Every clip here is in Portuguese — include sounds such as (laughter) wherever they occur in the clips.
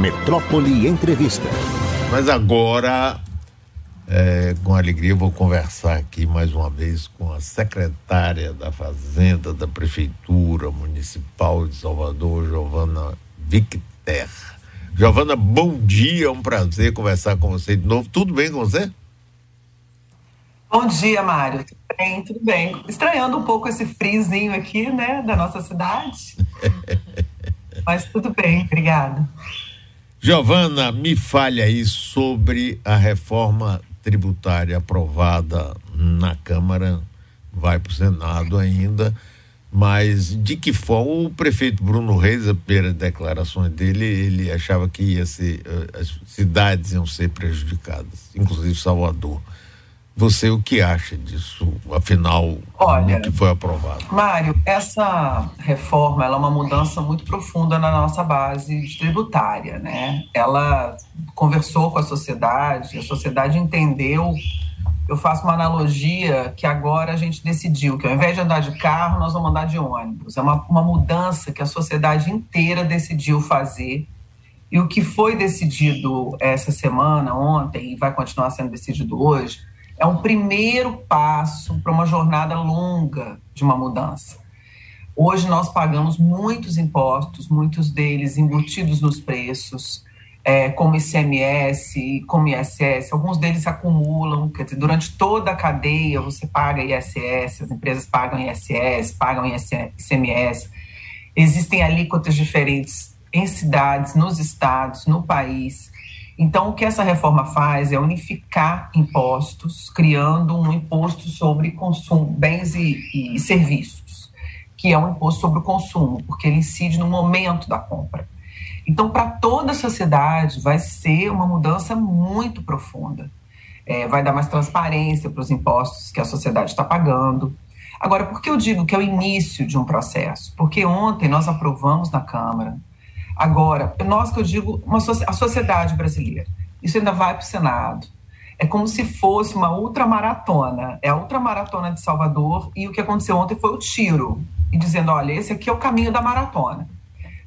Metrópole Entrevista. Mas agora, é, com alegria, vou conversar aqui mais uma vez com a secretária da Fazenda da Prefeitura Municipal de Salvador, Giovana Victer. Giovana, bom dia, é um prazer conversar com você de novo. Tudo bem com você? Bom dia, Mário. Tudo bem, tudo bem. Estranhando um pouco esse friozinho aqui, né, da nossa cidade. (laughs) Mas tudo bem, obrigada. Giovana, me fale aí sobre a reforma tributária aprovada na Câmara, vai para o Senado ainda, mas de que forma o prefeito Bruno Reis, pelas declarações dele, ele achava que ia ser, eh, as cidades iam ser prejudicadas, inclusive Salvador. Você o que acha disso, afinal, Olha, que foi aprovado? Mário, essa reforma é uma mudança muito profunda na nossa base tributária, né? Ela conversou com a sociedade, a sociedade entendeu. Eu faço uma analogia que agora a gente decidiu que ao invés de andar de carro, nós vamos andar de ônibus. É uma, uma mudança que a sociedade inteira decidiu fazer. E o que foi decidido essa semana, ontem, e vai continuar sendo decidido hoje, é um primeiro passo para uma jornada longa de uma mudança. Hoje nós pagamos muitos impostos, muitos deles embutidos nos preços, é, como ICMS, como ISS, alguns deles acumulam, quer dizer, durante toda a cadeia você paga ISS, as empresas pagam ISS, pagam ICMS, existem alíquotas diferentes em cidades, nos estados, no país. Então, o que essa reforma faz é unificar impostos, criando um imposto sobre consumo, bens e, e serviços, que é um imposto sobre o consumo, porque ele incide no momento da compra. Então, para toda a sociedade, vai ser uma mudança muito profunda. É, vai dar mais transparência para os impostos que a sociedade está pagando. Agora, por que eu digo que é o início de um processo? Porque ontem nós aprovamos na Câmara Agora, nós que eu digo, uma, a sociedade brasileira, isso ainda vai para o Senado. É como se fosse uma ultramaratona. É a ultramaratona de Salvador e o que aconteceu ontem foi o tiro. E dizendo, olha, esse aqui é o caminho da maratona.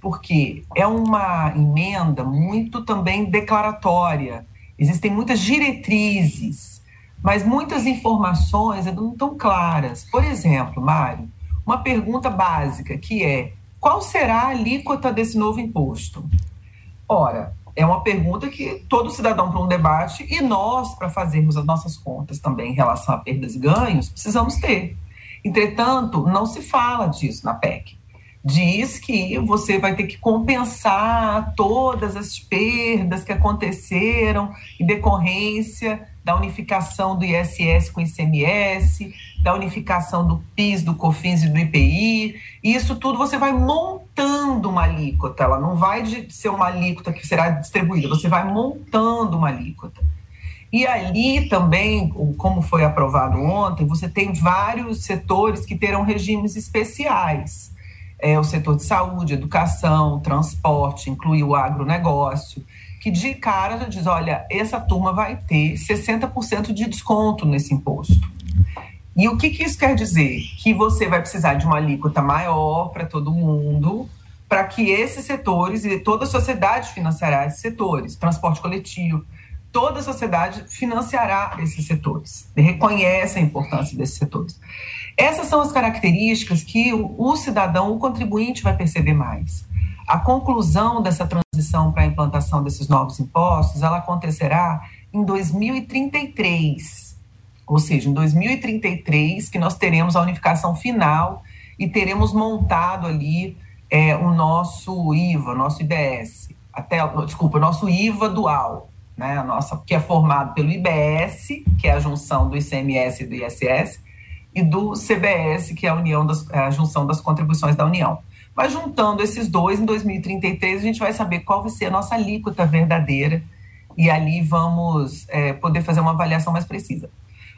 Porque é uma emenda muito também declaratória. Existem muitas diretrizes, mas muitas informações não estão claras. Por exemplo, Mário, uma pergunta básica que é qual será a alíquota desse novo imposto? Ora, é uma pergunta que todo cidadão para um debate e nós, para fazermos as nossas contas também em relação a perdas e ganhos, precisamos ter. Entretanto, não se fala disso na PEC. Diz que você vai ter que compensar todas as perdas que aconteceram em decorrência da unificação do ISS com o ICMS, da unificação do PIS, do COFINS e do IPI. E isso tudo você vai montando uma alíquota. Ela não vai de ser uma alíquota que será distribuída, você vai montando uma alíquota. E ali também, como foi aprovado ontem, você tem vários setores que terão regimes especiais. É, o setor de saúde, educação, transporte, inclui o agronegócio que de cara já diz: olha, essa turma vai ter 60% de desconto nesse imposto. E o que, que isso quer dizer? Que você vai precisar de uma alíquota maior para todo mundo, para que esses setores e toda a sociedade financiará esses setores, transporte coletivo, toda a sociedade financiará esses setores, reconhece a importância desses setores. Essas são as características que o, o cidadão, o contribuinte vai perceber mais. A conclusão dessa transição para a implantação desses novos impostos, ela acontecerá em 2033. Ou seja, em 2033 que nós teremos a unificação final e teremos montado ali é, o nosso IVA, nosso IBS, até, desculpa, nosso IVA dual, né, a nossa, que é formado pelo IBS, que é a junção do ICMS e do ISS, e do CBS, que é a, união das, é a junção das contribuições da União. Mas juntando esses dois, em 2033, a gente vai saber qual vai ser a nossa alíquota verdadeira e ali vamos é, poder fazer uma avaliação mais precisa.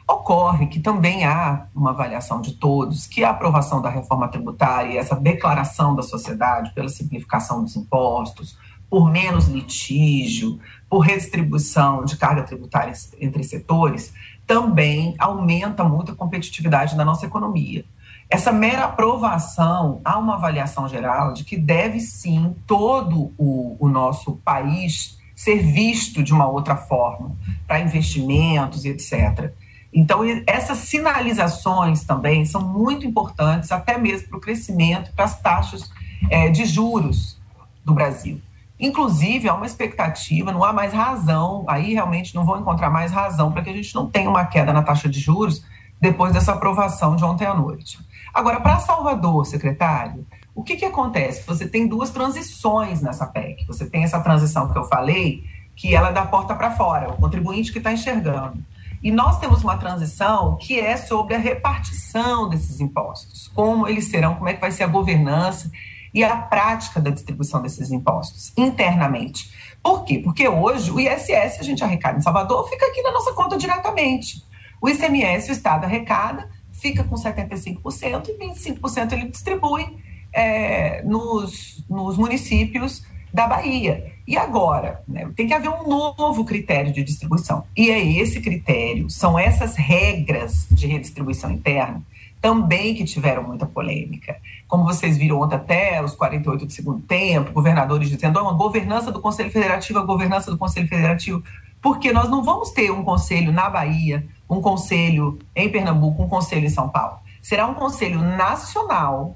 Ocorre que também há uma avaliação de todos, que a aprovação da reforma tributária e essa declaração da sociedade pela simplificação dos impostos, por menos litígio, por redistribuição de carga tributária entre setores, também aumenta muito a competitividade da nossa economia. Essa mera aprovação, há uma avaliação geral de que deve sim todo o, o nosso país ser visto de uma outra forma, para investimentos e etc. Então, essas sinalizações também são muito importantes, até mesmo para o crescimento, para as taxas é, de juros do Brasil. Inclusive, há uma expectativa, não há mais razão, aí realmente não vou encontrar mais razão para que a gente não tenha uma queda na taxa de juros depois dessa aprovação de ontem à noite. Agora, para Salvador, secretário, o que, que acontece? Você tem duas transições nessa PEC. Você tem essa transição que eu falei, que ela é da porta para fora, o contribuinte que está enxergando. E nós temos uma transição que é sobre a repartição desses impostos, como eles serão, como é que vai ser a governança e a prática da distribuição desses impostos internamente. Por quê? Porque hoje o ISS a gente arrecada em Salvador fica aqui na nossa conta diretamente. O ICMS o Estado arrecada, fica com 75% e 25% ele distribui é, nos, nos municípios da Bahia. E agora? Né, tem que haver um novo critério de distribuição. E é esse critério, são essas regras de redistribuição interna também que tiveram muita polêmica. Como vocês viram ontem até os 48 do segundo tempo, governadores dizendo, oh, a governança do Conselho Federativo, a governança do Conselho Federativo, porque nós não vamos ter um conselho na Bahia, um conselho em Pernambuco, um conselho em São Paulo. Será um conselho nacional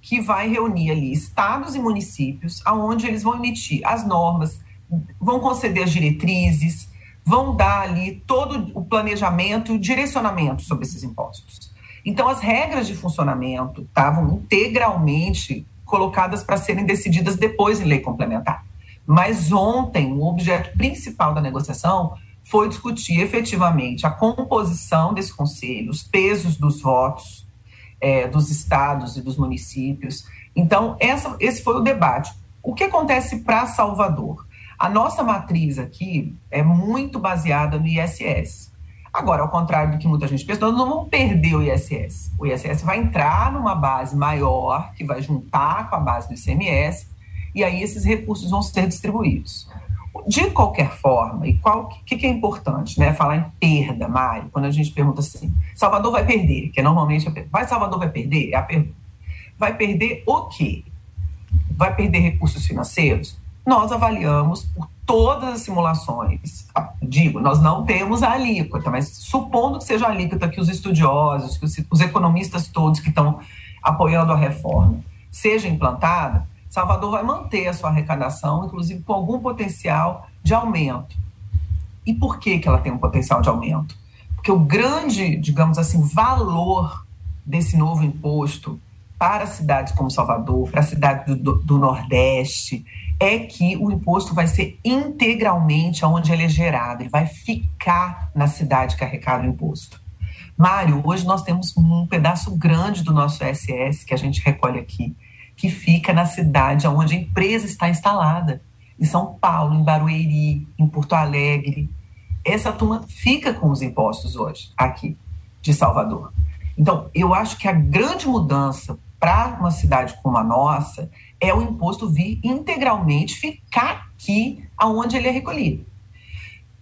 que vai reunir ali estados e municípios, aonde eles vão emitir as normas, vão conceder as diretrizes, vão dar ali todo o planejamento e o direcionamento sobre esses impostos. Então, as regras de funcionamento estavam integralmente colocadas para serem decididas depois em lei complementar. Mas ontem, o objeto principal da negociação foi discutir efetivamente a composição desse conselho, os pesos dos votos é, dos estados e dos municípios. Então, essa, esse foi o debate. O que acontece para Salvador? A nossa matriz aqui é muito baseada no ISS. Agora, ao contrário do que muita gente pensa, nós não vamos perder o ISS. O ISS vai entrar numa base maior, que vai juntar com a base do ICMS, e aí esses recursos vão ser distribuídos. De qualquer forma, e o que, que, é importante, né? Falar em perda, Mário, quando a gente pergunta assim, Salvador vai perder, que é normalmente a vai Salvador vai perder? É a pergunta. Vai perder o quê? Vai perder recursos financeiros? Nós avaliamos por todas as simulações. Ah, digo, nós não temos a alíquota, mas supondo que seja a alíquota que os estudiosos, que os, os economistas todos que estão apoiando a reforma, seja implantada, Salvador vai manter a sua arrecadação, inclusive com algum potencial de aumento. E por que, que ela tem um potencial de aumento? Porque o grande, digamos assim, valor desse novo imposto para cidades como Salvador, para cidades do, do, Nordeste, é que o imposto vai ser integralmente onde ele é gerado, ele vai ficar na cidade que arrecada o imposto. Mário, hoje nós temos um pedaço grande do nosso SS que a gente recolhe aqui que fica na cidade onde a empresa está instalada, em São Paulo, em Barueri, em Porto Alegre. Essa turma fica com os impostos hoje, aqui, de Salvador. Então, eu acho que a grande mudança para uma cidade como a nossa é o imposto vir integralmente ficar aqui aonde ele é recolhido.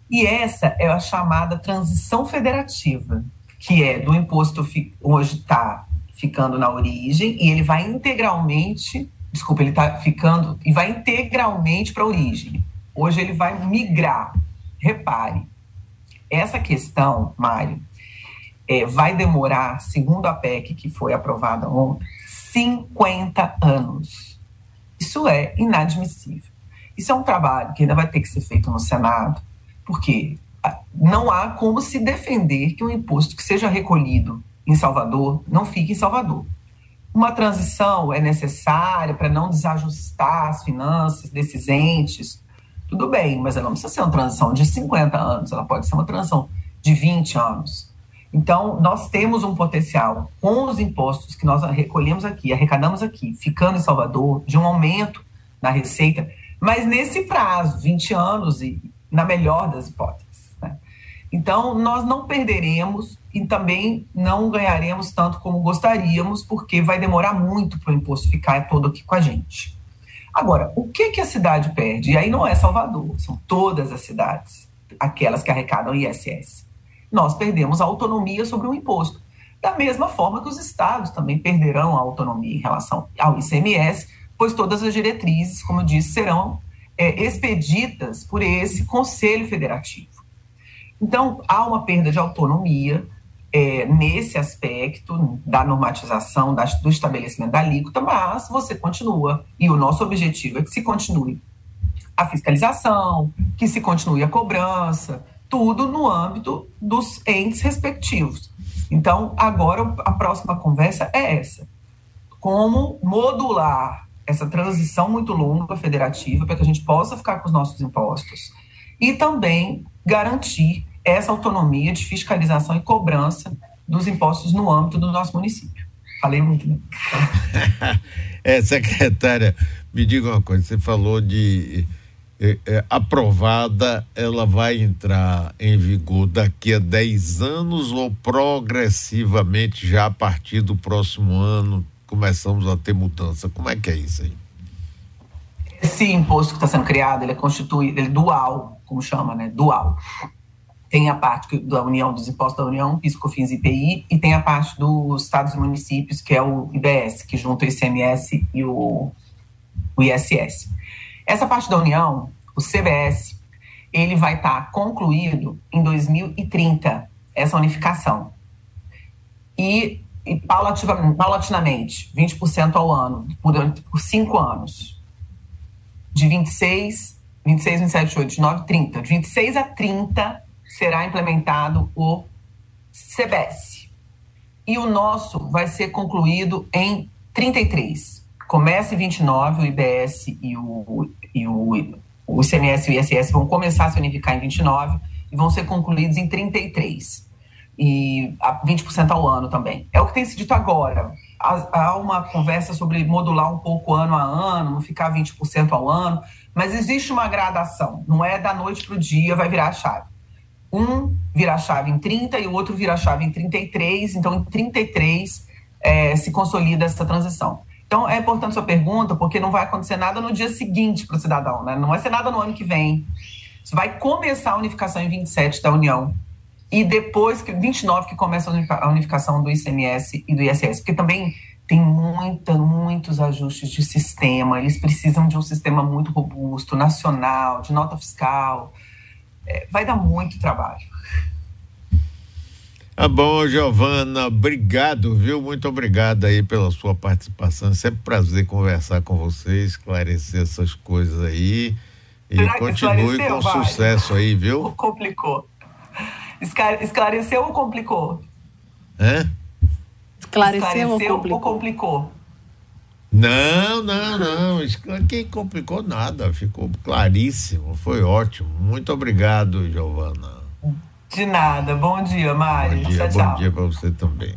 E essa é a chamada transição federativa, que é do imposto hoje está ficando na origem e ele vai integralmente, desculpa, ele está ficando e vai integralmente para a origem. Hoje ele vai migrar. Repare, essa questão, Mário, é, vai demorar, segundo a PEC que foi aprovada ontem, 50 anos. Isso é inadmissível. Isso é um trabalho que ainda vai ter que ser feito no Senado, porque ah, não há como se defender que um imposto que seja recolhido em Salvador, não fique em Salvador. Uma transição é necessária para não desajustar as finanças desses entes, tudo bem, mas ela não precisa ser uma transição de 50 anos, ela pode ser uma transição de 20 anos. Então, nós temos um potencial com os impostos que nós recolhemos aqui, arrecadamos aqui, ficando em Salvador, de um aumento na receita, mas nesse prazo, 20 anos, e na melhor das hipóteses. Né? Então, nós não perderemos e também não ganharemos tanto como gostaríamos, porque vai demorar muito para o imposto ficar todo aqui com a gente. Agora, o que, que a cidade perde? E aí não é Salvador, são todas as cidades, aquelas que arrecadam ISS. Nós perdemos a autonomia sobre o imposto. da mesma forma que os estados também perderão a autonomia em relação ao ICMS, pois todas as diretrizes, como eu disse, serão é, expedidas por esse Conselho Federativo. Então, há uma perda de autonomia é, nesse aspecto da normatização, da, do estabelecimento da alíquota, mas você continua, e o nosso objetivo é que se continue a fiscalização, que se continue a cobrança, tudo no âmbito dos entes respectivos. Então, agora a próxima conversa é essa: como modular essa transição muito longa federativa para que a gente possa ficar com os nossos impostos e também garantir essa autonomia de fiscalização e cobrança dos impostos no âmbito do nosso município. Falei muito, né? (laughs) é, secretária, me diga uma coisa, você falou de é, é, aprovada, ela vai entrar em vigor daqui a 10 anos ou progressivamente já a partir do próximo ano começamos a ter mudança? Como é que é isso aí? Esse imposto que está sendo criado, ele é constituído, ele é dual, como chama, né? Dual tem a parte da União, dos impostos da União, PIS, COFINS e IPI, e tem a parte dos estados e municípios, que é o IBS, que junta o ICMS e o, o ISS. Essa parte da União, o CBS, ele vai estar concluído em 2030, essa unificação. E, e paulatinamente, 20% ao ano, por, por cinco anos. De 26, 26, 27, 28, 29, 30. De 26 a 30, será implementado o CBS. E o nosso vai ser concluído em 33. Começa em 29, o IBS e o, e o, o ICMS e o ISS vão começar a se unificar em 29 e vão ser concluídos em 33. E a 20% ao ano também. É o que tem se dito agora. Há uma conversa sobre modular um pouco ano a ano, não ficar 20% ao ano, mas existe uma gradação. Não é da noite para o dia vai virar a chave um vira a chave em 30 e o outro vira a chave em 33, então em 33 é, se consolida essa transição. Então é importante sua pergunta, porque não vai acontecer nada no dia seguinte para o cidadão, né? não vai ser nada no ano que vem. Isso vai começar a unificação em 27 da União e depois, que 29, que começa a unificação do ICMS e do ISS, porque também tem muita, muitos ajustes de sistema, eles precisam de um sistema muito robusto, nacional, de nota fiscal, é, vai dar muito trabalho. Tá bom, Giovana, obrigado, viu? Muito obrigado aí pela sua participação. É sempre prazer conversar com você, esclarecer essas coisas aí. E Será continue com vai? sucesso aí, viu? Ou (laughs) complicou? Esclareceu ou complicou? Hã? Esclareceu, Esclareceu ou complicou? Ou complicou? Não, não, não. Que complicou nada. Ficou claríssimo. Foi ótimo. Muito obrigado, Giovana. De nada. Bom dia, Mário. Bom dia, tchau, bom tchau. dia para você também.